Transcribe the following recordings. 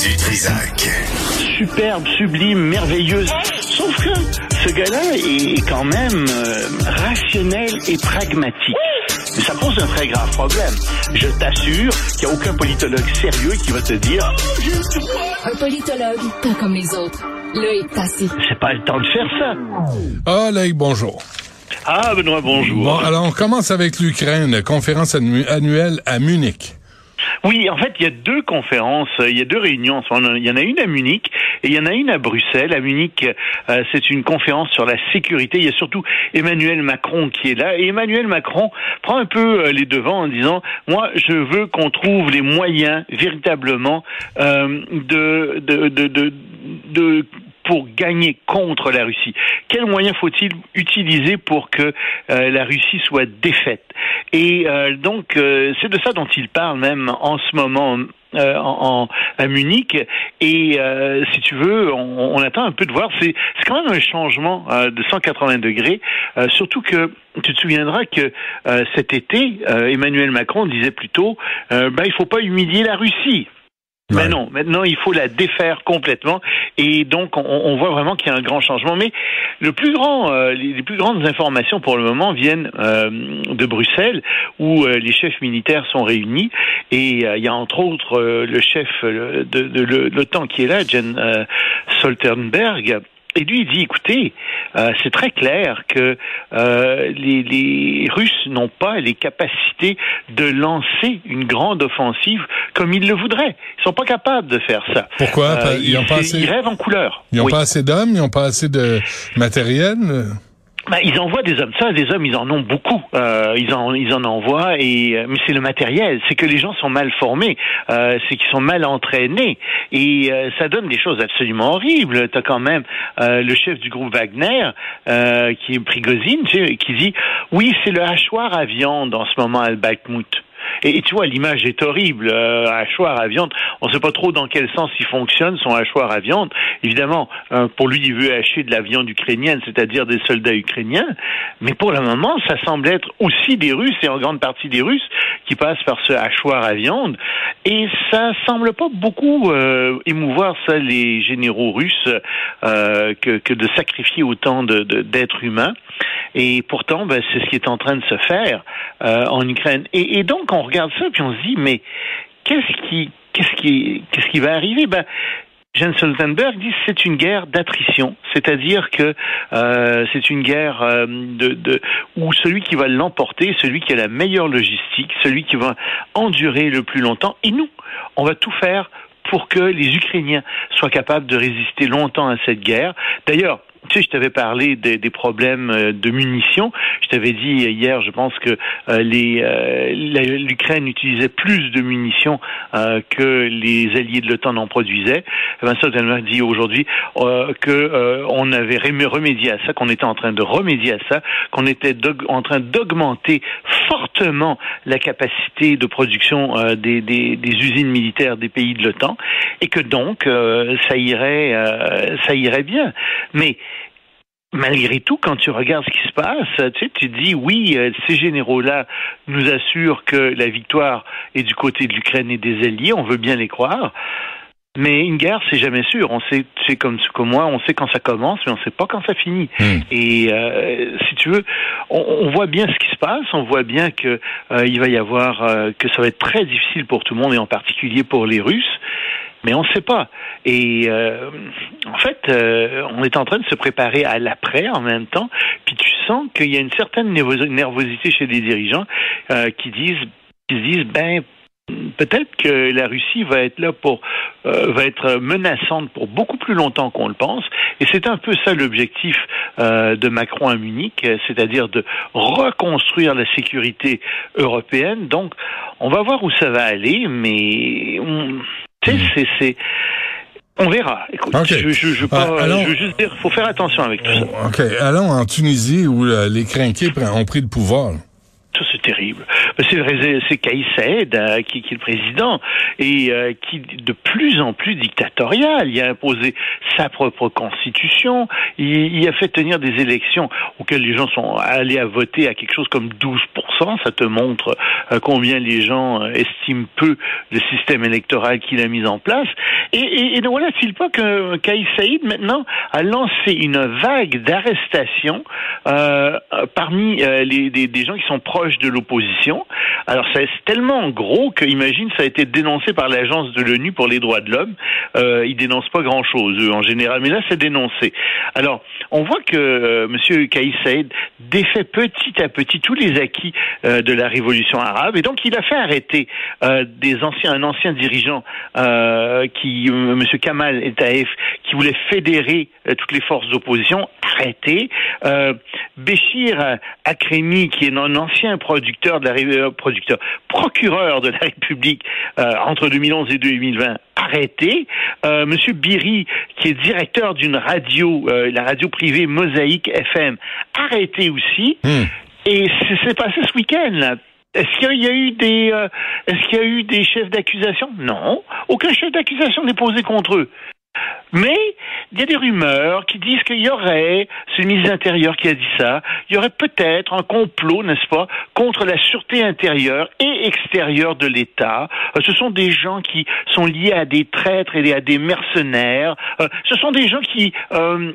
Du Trisac. superbe, sublime, merveilleuse. Sauf que ce gars-là est quand même euh, rationnel et pragmatique. Mais ça pose un très grave problème. Je t'assure qu'il n'y a aucun politologue sérieux qui va te dire Un politologue, pas comme les autres. Loïc Tassi. c'est pas le temps de faire ça. Ah, Loïc, bonjour. Ah, Benoît, bonjour. Bon, alors on commence avec l'Ukraine, conférence annu- annuelle à Munich. Oui, en fait, il y a deux conférences, euh, il y a deux réunions. Il y en a une à Munich et il y en a une à Bruxelles. À Munich, euh, c'est une conférence sur la sécurité. Il y a surtout Emmanuel Macron qui est là. Et Emmanuel Macron prend un peu euh, les devants en disant, moi, je veux qu'on trouve les moyens véritablement euh, de, de, de, de pour gagner contre la Russie. Quels moyens faut-il utiliser pour que euh, la Russie soit défaite? Et euh, donc, euh, c'est de ça dont il parle même en ce moment. euh, en, en- à Munich et euh, si tu veux on, on attend un peu de voir c'est quand même un changement euh, de 180 degrés euh, surtout que tu te souviendras que euh, cet été euh, Emmanuel Macron disait plutôt ben il faut pas humilier la Russie mais non, maintenant il faut la défaire complètement et donc on, on voit vraiment qu'il y a un grand changement. Mais le plus grand, euh, les, plus grandes informations pour le moment viennent euh, de Bruxelles où euh, les chefs militaires sont réunis et euh, il y a entre autres euh, le chef euh, de, de, le- l'OTAN qui est là, Jen euh, Stoltenberg. Et lui, il dit, écoutez, euh, c'est très clair que euh, les, les Russes n'ont pas les capacités de lancer une grande offensive comme ils le voudraient. Ils sont pas capables de faire ça. Pourquoi? Euh, Ils ont pas assez- ils rêvent en couleur. Ils n'ont Oui. pas assez d'hommes, ils n'ont pas assez de matériel? Ben, ils envoient des hommes. Ça, des hommes, ils en ont beaucoup. Euh, ils en, ils en envoient. Et euh, mais c'est le matériel. C'est que les gens sont mal formés. Euh, c'est qu'ils sont mal entraînés. Et euh, ça donne des choses absolument horribles. T'as quand même euh, le chef du groupe Wagner, euh, qui est Prigozhin, tu sais, qui dit oui, c'est le hachoir à viande en ce moment à Bakhmut. Et, tu vois, l'image est horrible. Euh, hachoir à viande, on ne sait pas trop dans quel sens il fonctionne, son hachoir à viande. Évidemment, euh, pour lui, il veut hacher de la viande ukrainienne, c'est-à-dire des soldats ukrainiens. Mais pour le moment, ça semble être aussi des Russes, et en grande partie des Russes, qui passent par ce hachoir à viande. Et ça semble pas beaucoup euh, émouvoir ça les généraux russes euh, que, que de sacrifier autant de- de- d'êtres humains. Et pourtant, ben, c'est ce qui est en train de se faire euh, en Ukraine. Et, donc, on regarde ça puis on se dit, mais qu'est-ce qui, qu'est-ce qui, qu'est-ce qui va arriver? Ben, Jens Stoltenberg dit c'est une guerre d'attrition, c'est-à-dire que euh, c'est une guerre euh, de où celui qui va l'emporter, celui qui a la meilleure logistique, celui qui va endurer le plus longtemps, et nous, on va tout faire pour que les Ukrainiens soient capables de résister longtemps à cette guerre. D'ailleurs, tu sais, je t'avais parlé des, des problèmes euh, de munitions. Je t'avais dit hier, je pense que euh, les euh, l'Ukraine utilisait plus de munitions euh, que les alliés de l'OTAN n'en produisaient. Eh ben, Stoltenberg dit aujourd'hui euh, que euh, on avait remé- remédié à ça, qu'on était en train de remédier à ça, qu'on était en train d'augmenter fortement la capacité de production des, des, des usines militaires des pays de l'OTAN, et que donc ça irait, ça irait bien. Mais malgré tout, quand tu regardes ce qui se passe, tu sais, tu te dis oui, euh, ces généraux-là nous assurent que la victoire est du côté de l'Ukraine et des alliés, on veut bien les croire. Mais une guerre, c'est jamais sûr. On sait, tu sais comme, comme moi, on sait quand ça commence, mais on sait pas quand ça finit. Hmm. Et euh, si tu veux, on, on voit bien ce qui se passe. On voit bien que euh, il va y avoir, euh, que ça va être très difficile pour tout le monde et en particulier pour les Russes. Mais on ne sait pas. Et euh, en fait, euh, on est en train de se préparer à l'après en même temps. Puis tu sens qu'il y a une certaine nervosité chez les dirigeants euh, qui disent, qui disent, ben peut-être que la Russie va être là pour euh, va être menaçante pour beaucoup plus longtemps qu'on le pense et c'est un peu ça l'objectif euh, de Macron à Munich c'est-à-dire de reconstruire la sécurité européenne donc on va voir où ça va aller mais c'est c'est on verra. Écoute, Ok. je, je, je, pas- allons- je veux juste dire, faut faire attention avec tout ça. OK. Allons en Tunisie où euh, les crinqués ont pris le pouvoir. Ça, c'est terrible. C'est Kaïs Saïd qui, qui est le président et euh, qui de plus en plus dictatorial. Il a imposé sa propre constitution. Il, il a fait tenir des élections auxquelles les gens sont allés à voter à quelque chose comme 12 Ça te montre euh, combien les gens euh, estiment peu le système électoral qu'il a mis en place. Et, et, et ne voilà-t-il pas que Kaïs Saïd maintenant a lancé une vague d'arrestations euh, parmi euh, les, des gens qui sont proches de l'opposition. Alors c'est tellement gros que, imagine, ça a été dénoncé par l'agence de l'ONU pour les droits de l'homme. Euh, ils dénoncent pas grand-chose, eux, en général, mais là, c'est dénoncé. Alors, on voit que euh, Monsieur Kaïs défait petit à petit tous les acquis euh, de la révolution arabe, et donc il a fait arrêter euh, un ancien dirigeant qui, Monsieur Kamal El Taef, qui voulait fédérer toutes les forces d'opposition, arrêté. Béchir Akremi, qui est un ancien producteur de la Ré- euh, producteur, procureur de la République euh, entre 2011 et 2020, arrêté. Euh, Monsieur Biri, qui est directeur d'une radio, euh, la radio privée Mosaïque FM, arrêté aussi. Hmm. Et c'est c'est passé ce week-end là. Est-ce qu'il y a eu des euh, est-ce qu'il y a eu des chefs d'accusation? Non, aucun chef d'accusation n'est posé contre eux. Mais il y a des rumeurs qui disent qu'il y aurait, c'est le ministre de qui a dit ça, il y aurait peut-être un complot, n'est-ce pas, contre la sûreté intérieure et extérieure de l'État. Euh, ce sont des gens qui sont liés à des traîtres et à des mercenaires. Euh, ce sont des gens qui euh,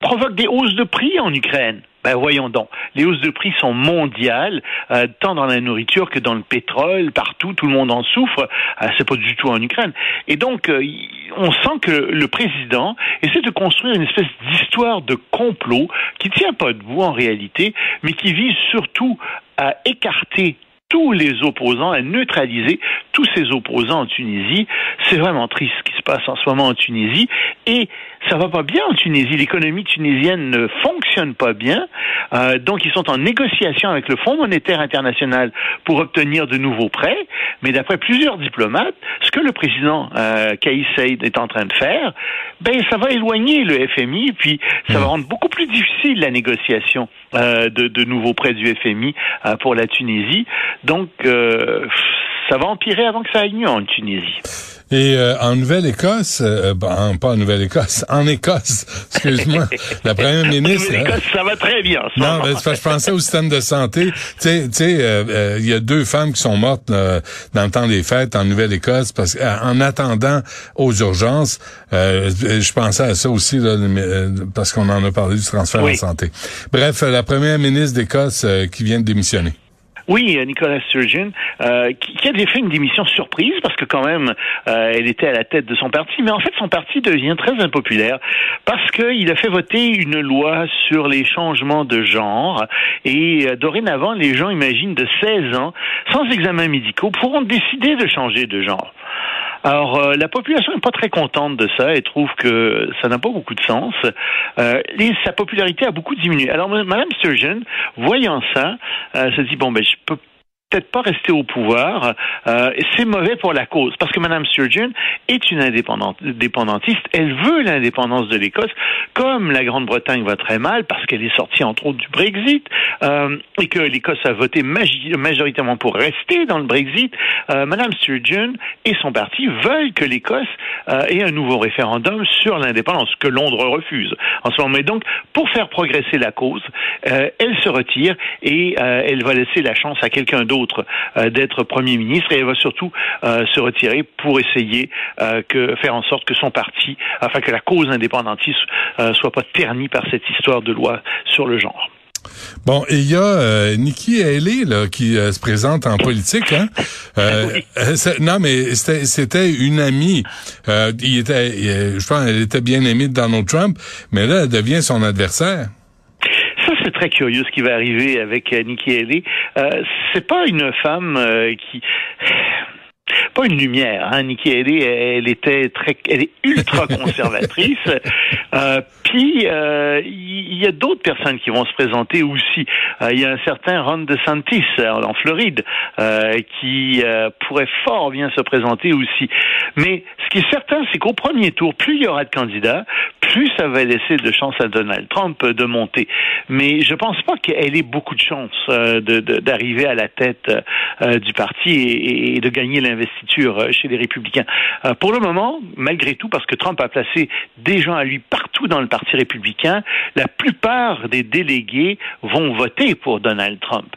provoquent des hausses de prix en Ukraine. Ben voyons donc, les hausses de prix sont mondiales, euh, tant dans la nourriture que dans le pétrole, partout, tout le monde en souffre. Euh, c'est pas du tout en Ukraine. Et donc, euh, on sent que le président essaie de construire une espèce d'histoire de complot qui tient pas debout en réalité, mais qui vise surtout à écarter tous les opposants, à neutraliser tous ces opposants en Tunisie. C'est vraiment triste ce qui se passe en ce moment en Tunisie. Et ça va pas bien en Tunisie. L'économie tunisienne ne fonctionne pas bien. Euh, donc, ils sont en négociation avec le Fonds monétaire international pour obtenir de nouveaux prêts. Mais d'après plusieurs diplomates, ce que le président euh, Kaïs Saïd est en train de faire, ben, ça va éloigner le FMI, puis ça va rendre beaucoup plus difficile la négociation euh, de, de nouveaux prêts du FMI euh, pour la Tunisie. Donc, euh, ça va empirer avant que ça aille mieux en Tunisie. Et euh, en Nouvelle-Écosse, euh, ben, pas en Nouvelle-Écosse, en Écosse, excuse-moi, la première ministre... Mais hein, l'Écosse, ça va très bien. en ce Non, ben, c'est parce que je pensais au système de santé. Tu sais, euh, euh, il y a deux femmes qui sont mortes là, dans le temps des fêtes en Nouvelle-Écosse parce qu'en attendant aux urgences, euh, je pensais à ça aussi là, euh, parce qu'on en a parlé du transfert Oui. en santé. Bref, euh, la première ministre d'Écosse euh, qui vient de démissionner. Oui, euh, Nicolas Sturgeon, euh, qui, qui a fait une démission surprise parce que quand même, euh, elle était à la tête de son parti, mais en fait, son parti devient très impopulaire parce qu'il a fait voter une loi sur les changements de genre et euh, dorénavant, les gens, imaginent, de 16 ans, sans examen médicaux, pourront décider de changer de genre. Alors, euh, la population n'est pas très contente de ça et trouve que ça n'a pas beaucoup de sens. Euh, et sa popularité a beaucoup diminué. Alors, Mme Sturgeon, voyant ça, euh, se dit, bon, ben, je peux peut-être pas rester au pouvoir. Euh, c'est mauvais pour la cause parce que Mme Sturgeon est une indépendantiste. Elle veut l'indépendance de l'Écosse, comme la Grande-Bretagne va très mal parce qu'elle est sortie entre autres du Brexit euh, et que l'Écosse a voté majoritairement pour rester dans le Brexit. Euh, Mme Sturgeon et son parti veulent que l'Écosse euh, ait un nouveau référendum sur l'indépendance que Londres refuse en ce moment. Mais donc, pour faire progresser la cause, euh, elle se retire et euh, elle va laisser la chance à quelqu'un d'autre euh, d'être Premier ministre et elle va surtout euh, se retirer pour essayer euh, que faire en sorte que son parti, afin que la cause indépendantiste soit pas ternie par cette histoire de loi sur le genre. Bon, et il y a euh, Nikki Haley là, qui euh, se présente en politique. Hein? Euh, non, mais c'était une amie. il était, je pense, elle était bien aimée de Donald Trump, mais là, elle devient son adversaire. C'est très curieux ce qui va arriver avec Nikki Haley. c'est pas une femme qui pas une lumière. Hein. Nikki Haley, elle était très, elle est ultra conservatrice. euh, puis euh, il y a d'autres personnes qui vont se présenter aussi. Euh, il y a un certain Ron DeSantis euh, en Floride qui pourrait fort bien se présenter aussi. Mais ce qui est certain, c'est qu'au premier tour, plus il y aura de candidats, plus ça va laisser de chance à Donald Trump de monter. Mais je pense pas qu'elle ait beaucoup de chance d'arriver à la tête du parti et, et de gagner l'investiture chez les républicains. pour le moment, malgré tout, parce que Trump a placé des gens à lui partout dans le parti, républicain, la plupart des délégués vont voter pour Donald Trump.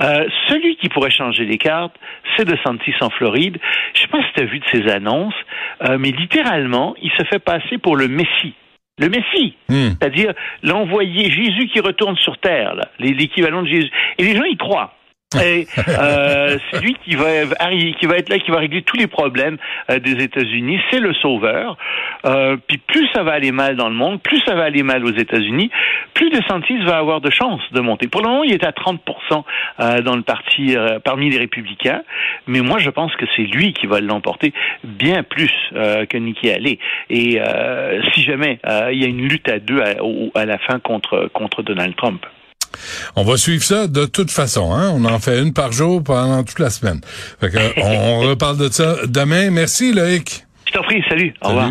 Euh, celui qui pourrait changer les cartes, c'est DeSantis en Floride. Je ne sais pas si tu as vu de ses annonces, euh, mais littéralement, il se fait passer pour le Messie. Le Messie, hmm. c'est-à-dire l'envoyé Jésus qui retourne sur terre, l'équivalent de Jésus. Et les gens y croient. Et euh, c'est lui qui va qui va être là, qui va régler tous les problèmes euh, des États-Unis. C'est le sauveur. Euh, puis plus ça va aller mal dans le monde, plus ça va aller mal aux États-Unis, plus DeSantis va avoir de chances de monter. Pour le moment, il est à 30% euh, dans le parti euh, parmi les républicains, mais moi je pense que c'est lui qui va l'emporter bien plus que Nikki Haley. Et si jamais il y a une lutte à deux à, à la fin contre contre Donald Trump. On va suivre ça de toute façon. Hein? On en fait une par jour pendant toute la semaine. Fait que, on, on reparle de ça demain. Merci Loïc. Je t'en prie. Salut. Au revoir.